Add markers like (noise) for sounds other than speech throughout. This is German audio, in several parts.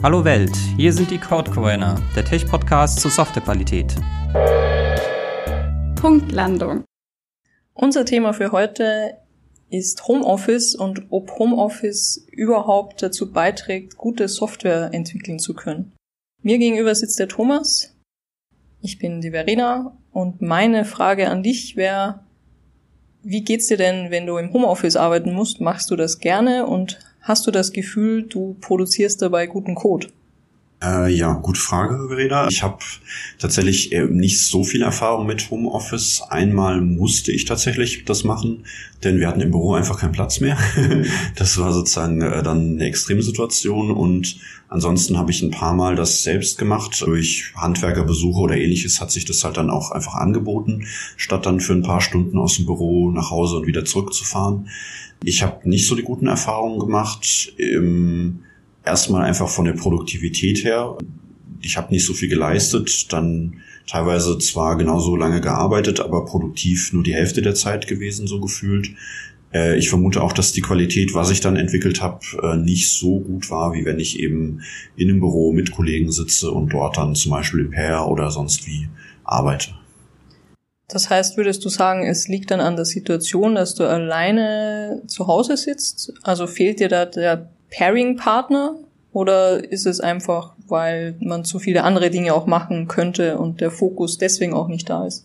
Hallo Welt, hier sind die Codecoiner, der Tech-Podcast zur Softwarequalität. Punktlandung. Unser Thema für heute ist Homeoffice und ob Homeoffice überhaupt dazu beiträgt, gute Software entwickeln zu können. Mir gegenüber sitzt der Thomas. Ich bin die Verena und meine Frage an dich wäre, wie geht's dir denn, wenn du im Homeoffice arbeiten musst? Machst du das gerne und Hast du das Gefühl, du produzierst dabei guten Code? Äh, ja, gute Frage, Verena. Ich habe tatsächlich äh, nicht so viel Erfahrung mit Homeoffice. Einmal musste ich tatsächlich das machen, denn wir hatten im Büro einfach keinen Platz mehr. (laughs) das war sozusagen äh, dann eine extreme Situation und ansonsten habe ich ein paar Mal das selbst gemacht. Durch Handwerkerbesuche oder ähnliches hat sich das halt dann auch einfach angeboten, statt dann für ein paar Stunden aus dem Büro nach Hause und wieder zurückzufahren. Ich habe nicht so die guten Erfahrungen gemacht. Ähm, erstmal einfach von der Produktivität her. Ich habe nicht so viel geleistet, dann teilweise zwar genauso lange gearbeitet, aber produktiv nur die Hälfte der Zeit gewesen, so gefühlt. Äh, ich vermute auch, dass die Qualität, was ich dann entwickelt habe, äh, nicht so gut war, wie wenn ich eben in einem Büro mit Kollegen sitze und dort dann zum Beispiel im Pair oder sonst wie arbeite. Das heißt, würdest du sagen, es liegt dann an der Situation, dass du alleine zu Hause sitzt? Also fehlt dir da der Pairing-Partner? Oder ist es einfach, weil man zu viele andere Dinge auch machen könnte und der Fokus deswegen auch nicht da ist?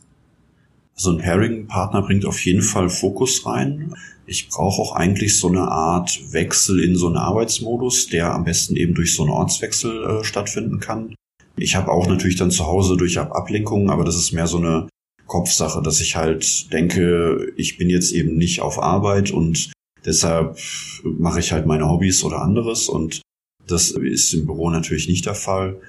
So also ein Pairing-Partner bringt auf jeden Fall Fokus rein. Ich brauche auch eigentlich so eine Art Wechsel in so einen Arbeitsmodus, der am besten eben durch so einen Ortswechsel äh, stattfinden kann. Ich habe auch natürlich dann zu Hause durch Ablenkungen, aber das ist mehr so eine Kopfsache, dass ich halt denke, ich bin jetzt eben nicht auf Arbeit und deshalb mache ich halt meine Hobbys oder anderes und das ist im Büro natürlich nicht der Fall.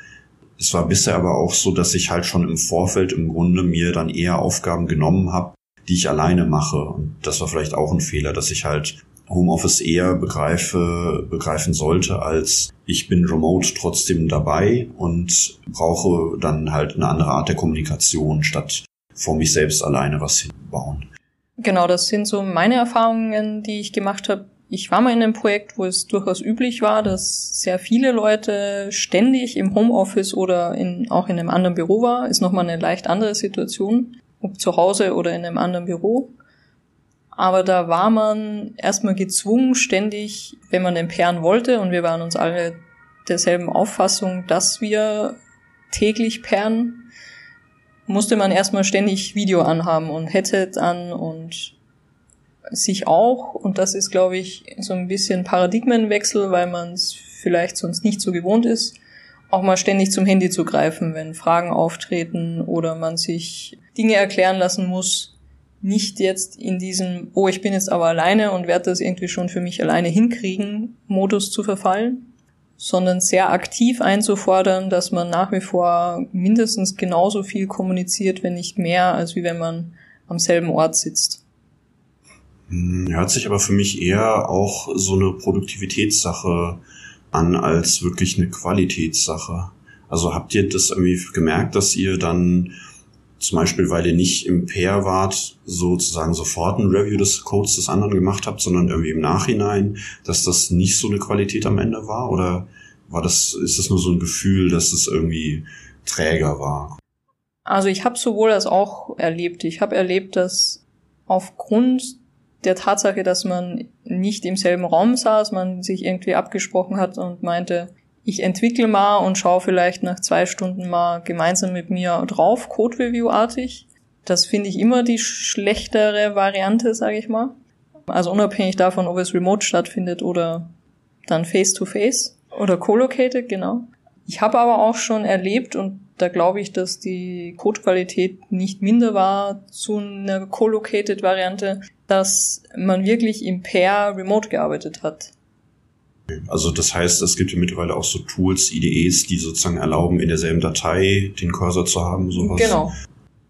Es war bisher aber auch so, dass ich halt schon im Vorfeld im Grunde mir dann eher Aufgaben genommen habe, die ich alleine mache. Und das war vielleicht auch ein Fehler, dass ich halt Homeoffice eher begreife, begreifen sollte, als ich bin remote trotzdem dabei und brauche dann halt eine andere Art der Kommunikation, statt vor mich selbst alleine was hinbauen. Genau, das sind so meine Erfahrungen, die ich gemacht habe. Ich war mal in einem Projekt, wo es durchaus üblich war, dass sehr viele Leute ständig im Homeoffice oder in, auch in einem anderen Büro war. Ist nochmal eine leicht andere Situation, ob zu Hause oder in einem anderen Büro. Aber da war man erstmal gezwungen, ständig, wenn man den Pairen wollte, und wir waren uns alle derselben Auffassung, dass wir täglich pairen, musste man erstmal ständig Video anhaben und Headset an und sich auch. Und das ist, glaube ich, so ein bisschen Paradigmenwechsel, weil man es vielleicht sonst nicht so gewohnt ist, auch mal ständig zum Handy zu greifen, wenn Fragen auftreten oder man sich Dinge erklären lassen muss. Nicht jetzt in diesem, oh, ich bin jetzt aber alleine und werde das irgendwie schon für mich alleine hinkriegen, Modus zu verfallen, sondern sehr aktiv einzufordern, dass man nach wie vor mindestens genauso viel kommuniziert, wenn nicht mehr, als wie wenn man am selben Ort sitzt. Hm, hört sich aber für mich eher auch so eine Produktivitätssache an als wirklich eine Qualitätssache. Also habt ihr das irgendwie gemerkt, dass ihr dann zum Beispiel, weil ihr nicht im Pair wart, sozusagen sofort ein Review des Codes des anderen gemacht habt, sondern irgendwie im Nachhinein, dass das nicht so eine Qualität am Ende war? Oder war das, ist das nur so ein Gefühl, dass es irgendwie träger war? Also ich habe sowohl als auch erlebt. Ich habe erlebt, dass aufgrund der Tatsache, dass man nicht im selben Raum saß, man sich irgendwie abgesprochen hat und meinte, ich entwickle mal und schaue vielleicht nach zwei Stunden mal gemeinsam mit mir drauf, Code-Review-artig. Das finde ich immer die schlechtere Variante, sage ich mal. Also unabhängig davon, ob es remote stattfindet oder dann face-to-face -face oder co-located, genau. Ich habe aber auch schon erlebt und da glaube ich, dass die Codequalität nicht minder war zu einer co-located Variante, dass man wirklich im Pair remote gearbeitet hat. Also das heißt, es gibt ja mittlerweile auch so Tools, IDEs, die sozusagen erlauben, in derselben Datei den Cursor zu haben, sowas. Genau.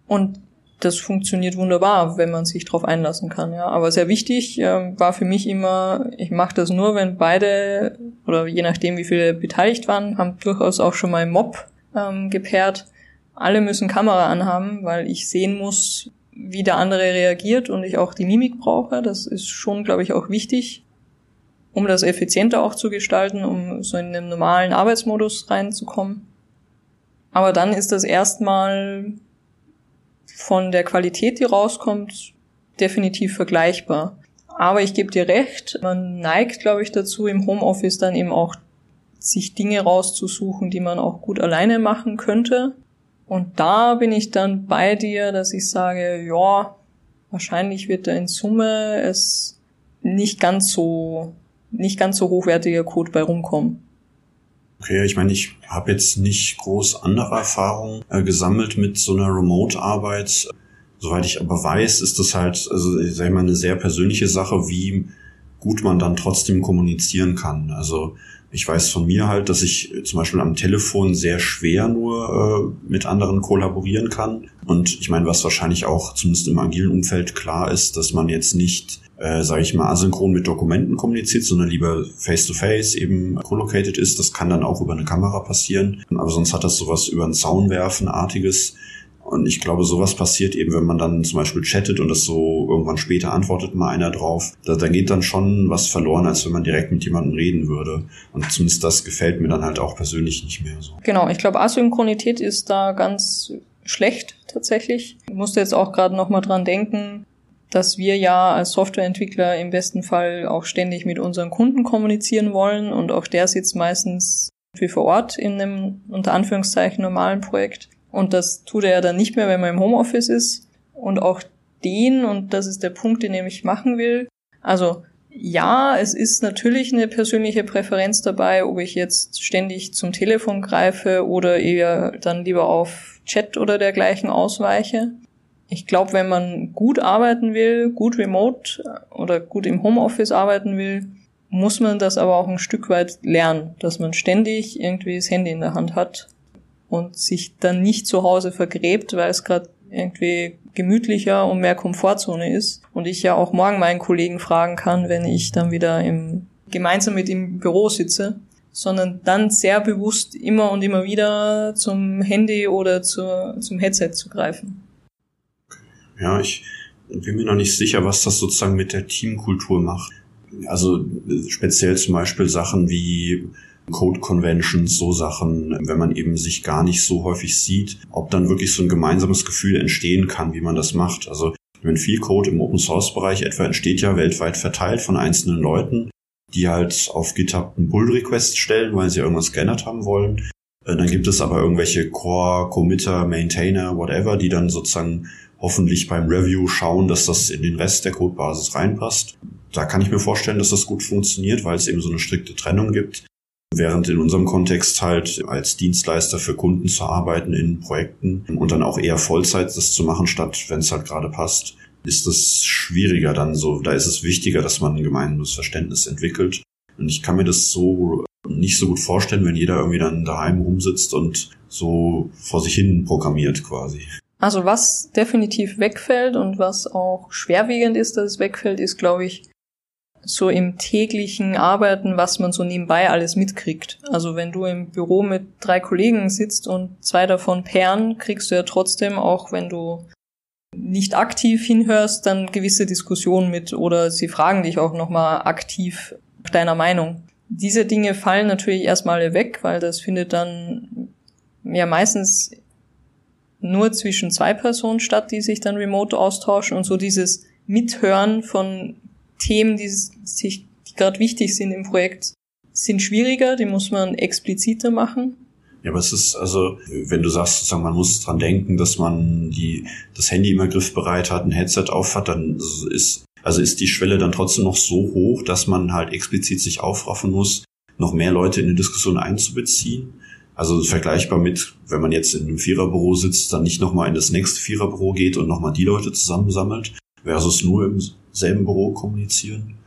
Und das funktioniert wunderbar, wenn man sich darauf einlassen kann, ja. Aber sehr wichtig äh, war für mich immer, ich mache das nur, wenn beide oder je nachdem, wie viele beteiligt waren, haben durchaus auch schon mal Mob ähm, gepaart. Alle müssen Kamera anhaben, weil ich sehen muss, wie der andere reagiert und ich auch die Mimik brauche. Das ist schon, glaube ich, auch wichtig um das effizienter auch zu gestalten, um so in den normalen Arbeitsmodus reinzukommen. Aber dann ist das erstmal von der Qualität, die rauskommt, definitiv vergleichbar. Aber ich gebe dir recht, man neigt, glaube ich, dazu, im Homeoffice dann eben auch sich Dinge rauszusuchen, die man auch gut alleine machen könnte. Und da bin ich dann bei dir, dass ich sage, ja, wahrscheinlich wird da in Summe es nicht ganz so, nicht ganz so hochwertiger Code bei rumkommen. Okay, ich meine, ich habe jetzt nicht groß andere Erfahrungen äh, gesammelt mit so einer Remote-Arbeit. Soweit ich aber weiß, ist das halt, also ich sag mal, eine sehr persönliche Sache, wie gut man dann trotzdem kommunizieren kann. Also ich weiß von mir halt, dass ich zum Beispiel am Telefon sehr schwer nur äh, mit anderen kollaborieren kann. Und ich meine, was wahrscheinlich auch zumindest im agilen Umfeld klar ist, dass man jetzt nicht, äh, sage ich mal, asynchron mit Dokumenten kommuniziert, sondern lieber face-to-face -face eben collocated ist. Das kann dann auch über eine Kamera passieren. Aber sonst hat das sowas über ein Zaun werfen artiges und ich glaube, sowas passiert eben, wenn man dann zum Beispiel chattet und das so irgendwann später antwortet mal einer drauf. Da, da geht dann schon was verloren, als wenn man direkt mit jemandem reden würde. Und zumindest das gefällt mir dann halt auch persönlich nicht mehr so. Genau, ich glaube, Asynchronität ist da ganz schlecht tatsächlich. Ich musste jetzt auch gerade nochmal dran denken, dass wir ja als Softwareentwickler im besten Fall auch ständig mit unseren Kunden kommunizieren wollen und auch der sitzt meistens wie vor Ort in einem unter Anführungszeichen normalen Projekt. Und das tut er ja dann nicht mehr, wenn man im Homeoffice ist. Und auch den, und das ist der Punkt, den ich machen will. Also ja, es ist natürlich eine persönliche Präferenz dabei, ob ich jetzt ständig zum Telefon greife oder eher dann lieber auf Chat oder dergleichen ausweiche. Ich glaube, wenn man gut arbeiten will, gut remote oder gut im Homeoffice arbeiten will, muss man das aber auch ein Stück weit lernen, dass man ständig irgendwie das Handy in der Hand hat und sich dann nicht zu Hause vergräbt, weil es gerade irgendwie gemütlicher und mehr Komfortzone ist. Und ich ja auch morgen meinen Kollegen fragen kann, wenn ich dann wieder im, gemeinsam mit im Büro sitze, sondern dann sehr bewusst immer und immer wieder zum Handy oder zur, zum Headset zu greifen. Ja, ich bin mir noch nicht sicher, was das sozusagen mit der Teamkultur macht. Also speziell zum Beispiel Sachen wie Code Conventions, so Sachen, wenn man eben sich gar nicht so häufig sieht, ob dann wirklich so ein gemeinsames Gefühl entstehen kann, wie man das macht. Also wenn viel Code im Open Source Bereich etwa entsteht ja weltweit verteilt von einzelnen Leuten, die halt auf GitHub einen Pull Request stellen, weil sie irgendwas geändert haben wollen. Äh, dann gibt es aber irgendwelche Core, Committer, Maintainer, whatever, die dann sozusagen hoffentlich beim Review schauen, dass das in den Rest der Codebasis reinpasst. Da kann ich mir vorstellen, dass das gut funktioniert, weil es eben so eine strikte Trennung gibt. Während in unserem Kontext halt als Dienstleister für Kunden zu arbeiten in Projekten und dann auch eher Vollzeit das zu machen, statt wenn es halt gerade passt, ist es schwieriger dann so. Da ist es wichtiger, dass man ein gemeinsames Verständnis entwickelt. Und ich kann mir das so nicht so gut vorstellen, wenn jeder irgendwie dann daheim rumsitzt und so vor sich hin programmiert quasi. Also was definitiv wegfällt und was auch schwerwiegend ist, dass es wegfällt, ist, glaube ich, so im täglichen Arbeiten, was man so nebenbei alles mitkriegt. Also wenn du im Büro mit drei Kollegen sitzt und zwei davon pairen, kriegst du ja trotzdem, auch wenn du nicht aktiv hinhörst, dann gewisse Diskussionen mit oder sie fragen dich auch nochmal aktiv deiner Meinung. Diese Dinge fallen natürlich erstmal weg, weil das findet dann ja meistens nur zwischen zwei Personen statt, die sich dann remote austauschen und so dieses Mithören von Themen, die sich, die gerade wichtig sind im Projekt, sind schwieriger, die muss man expliziter machen. Ja, aber es ist also, wenn du sagst, sozusagen, man muss dran denken, dass man die, das Handy immer griffbereit hat, ein Headset auf hat, dann ist, also ist die Schwelle dann trotzdem noch so hoch, dass man halt explizit sich aufraffen muss, noch mehr Leute in die Diskussion einzubeziehen. Also vergleichbar mit, wenn man jetzt in einem Viererbüro sitzt, dann nicht nochmal in das nächste Viererbüro geht und nochmal die Leute zusammensammelt, versus nur im selben Büro kommunizieren?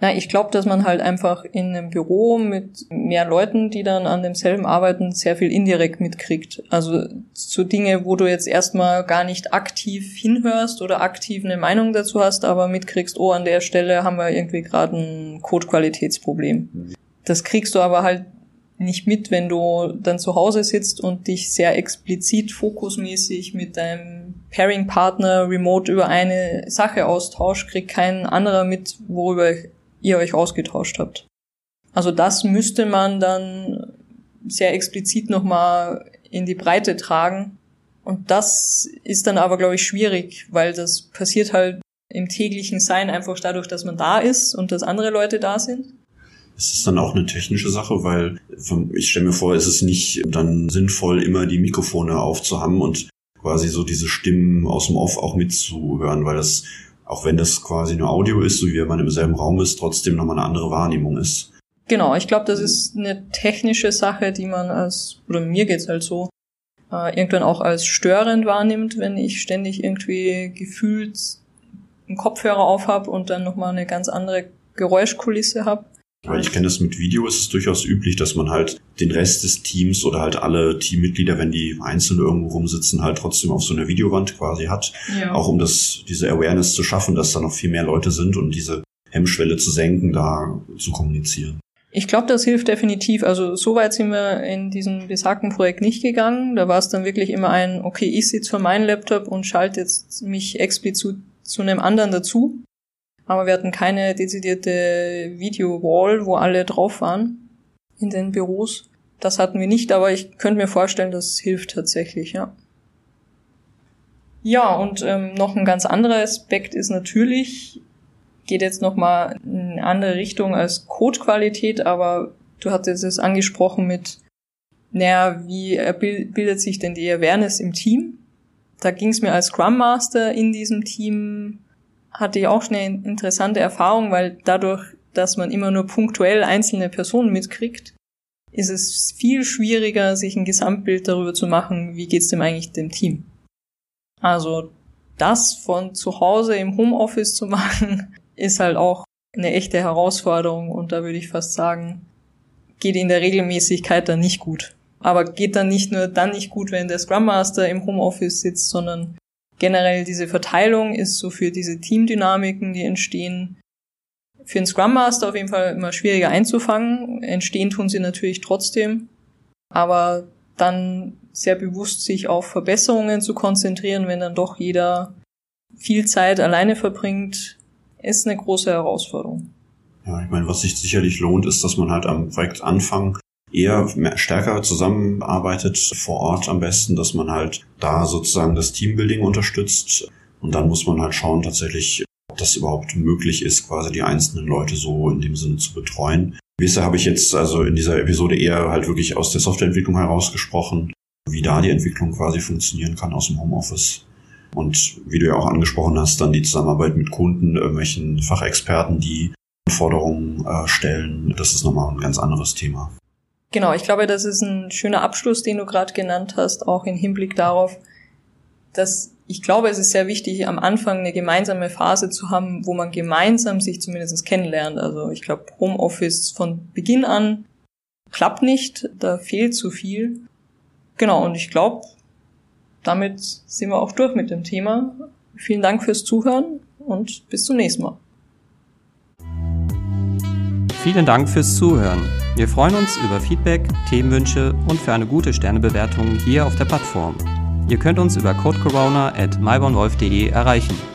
Na, ich glaube, dass man halt einfach in einem Büro mit mehr Leuten, die dann an demselben arbeiten, sehr viel indirekt mitkriegt. Also so Dinge, wo du jetzt erstmal gar nicht aktiv hinhörst oder aktiv eine Meinung dazu hast, aber mitkriegst, oh, an der Stelle haben wir irgendwie gerade ein Codequalitätsproblem. Das kriegst du aber halt nicht mit, wenn du dann zu Hause sitzt und dich sehr explizit fokusmäßig mit deinem Pairing-Partner remote über eine Sache austauscht, kriegt kein anderer mit, worüber ihr euch ausgetauscht habt. Also das müsste man dann sehr explizit nochmal in die Breite tragen. Und das ist dann aber, glaube ich, schwierig, weil das passiert halt im täglichen Sein einfach dadurch, dass man da ist und dass andere Leute da sind. Es ist dann auch eine technische Sache, weil ich stelle mir vor, es ist nicht dann sinnvoll, immer die Mikrofone aufzuhaben und quasi so diese Stimmen aus dem Off auch mitzuhören, weil das, auch wenn das quasi nur Audio ist, so wie wenn man im selben Raum ist, trotzdem nochmal eine andere Wahrnehmung ist. Genau, ich glaube, das ist eine technische Sache, die man als, oder mir geht's halt so, äh, irgendwann auch als störend wahrnimmt, wenn ich ständig irgendwie gefühlt einen Kopfhörer aufhab und dann nochmal eine ganz andere Geräuschkulisse hab. Weil ich kenne das mit Video, ist es durchaus üblich, dass man halt den Rest des Teams oder halt alle Teammitglieder, wenn die einzeln irgendwo rumsitzen, halt trotzdem auf so einer Videowand quasi hat. Ja. Auch um das, diese Awareness zu schaffen, dass da noch viel mehr Leute sind und diese Hemmschwelle zu senken, da zu kommunizieren. Ich glaube, das hilft definitiv. Also so weit sind wir in diesem besagten Projekt nicht gegangen. Da war es dann wirklich immer ein, okay, ich sitze vor meinem Laptop und schalte jetzt mich explizit zu einem anderen dazu aber wir hatten keine dezidierte Video-Wall, wo alle drauf waren in den Büros. Das hatten wir nicht, aber ich könnte mir vorstellen, das hilft tatsächlich, ja. Ja, und ähm, noch ein ganz anderer Aspekt ist natürlich, geht jetzt nochmal in eine andere Richtung als Codequalität, aber du hattest es angesprochen mit, naja, wie bildet sich denn die Awareness im Team? Da ging es mir als Scrum Master in diesem Team hatte ich auch eine interessante Erfahrung, weil dadurch, dass man immer nur punktuell einzelne Personen mitkriegt, ist es viel schwieriger, sich ein Gesamtbild darüber zu machen, wie geht's dem eigentlich dem Team. Also das von zu Hause im Homeoffice zu (laughs) machen, ist halt auch eine echte Herausforderung und da würde ich fast sagen, geht in der Regelmäßigkeit dann nicht gut. Aber geht dann nicht nur dann nicht gut, wenn der Scrum Master im Homeoffice sitzt, sondern generell diese Verteilung ist so für diese Teamdynamiken, die entstehen, für einen Scrum Master auf jeden Fall immer schwieriger einzufangen. Entstehen tun sie natürlich trotzdem, aber dann sehr bewusst sich auf Verbesserungen zu konzentrieren, wenn dann doch jeder viel Zeit alleine verbringt, ist eine große Herausforderung. Ja, ich meine, was sich sicherlich lohnt, ist, dass man halt am Projektanfang eher mehr, stärker zusammenarbeitet vor Ort am besten, dass man halt da sozusagen das Teambuilding unterstützt. Und dann muss man halt schauen tatsächlich, ob das überhaupt möglich ist, quasi die einzelnen Leute so in dem Sinne zu betreuen. Bisher habe ich jetzt also in dieser Episode eher halt wirklich aus der Softwareentwicklung herausgesprochen, wie da die Entwicklung quasi funktionieren kann aus dem Homeoffice. Und wie du ja auch angesprochen hast, dann die Zusammenarbeit mit Kunden, irgendwelchen Fachexperten, die Forderungen äh, stellen, das ist nochmal ein ganz anderes Thema. Genau, ich glaube, das ist ein schöner Abschluss, den du gerade genannt hast, auch im Hinblick darauf, dass ich glaube, es ist sehr wichtig, am Anfang eine gemeinsame Phase zu haben, wo man gemeinsam sich zumindest kennenlernt. Also ich glaube, Homeoffice von Beginn an klappt nicht, da fehlt zu viel. Genau, und ich glaube, damit sind wir auch durch mit dem Thema. Vielen Dank fürs Zuhören und bis zum nächsten Mal. Vielen Dank fürs Zuhören. Wir freuen uns über Feedback, Themenwünsche und für eine gute Sternebewertung hier auf der Plattform. Ihr könnt uns über codecorona at erreichen.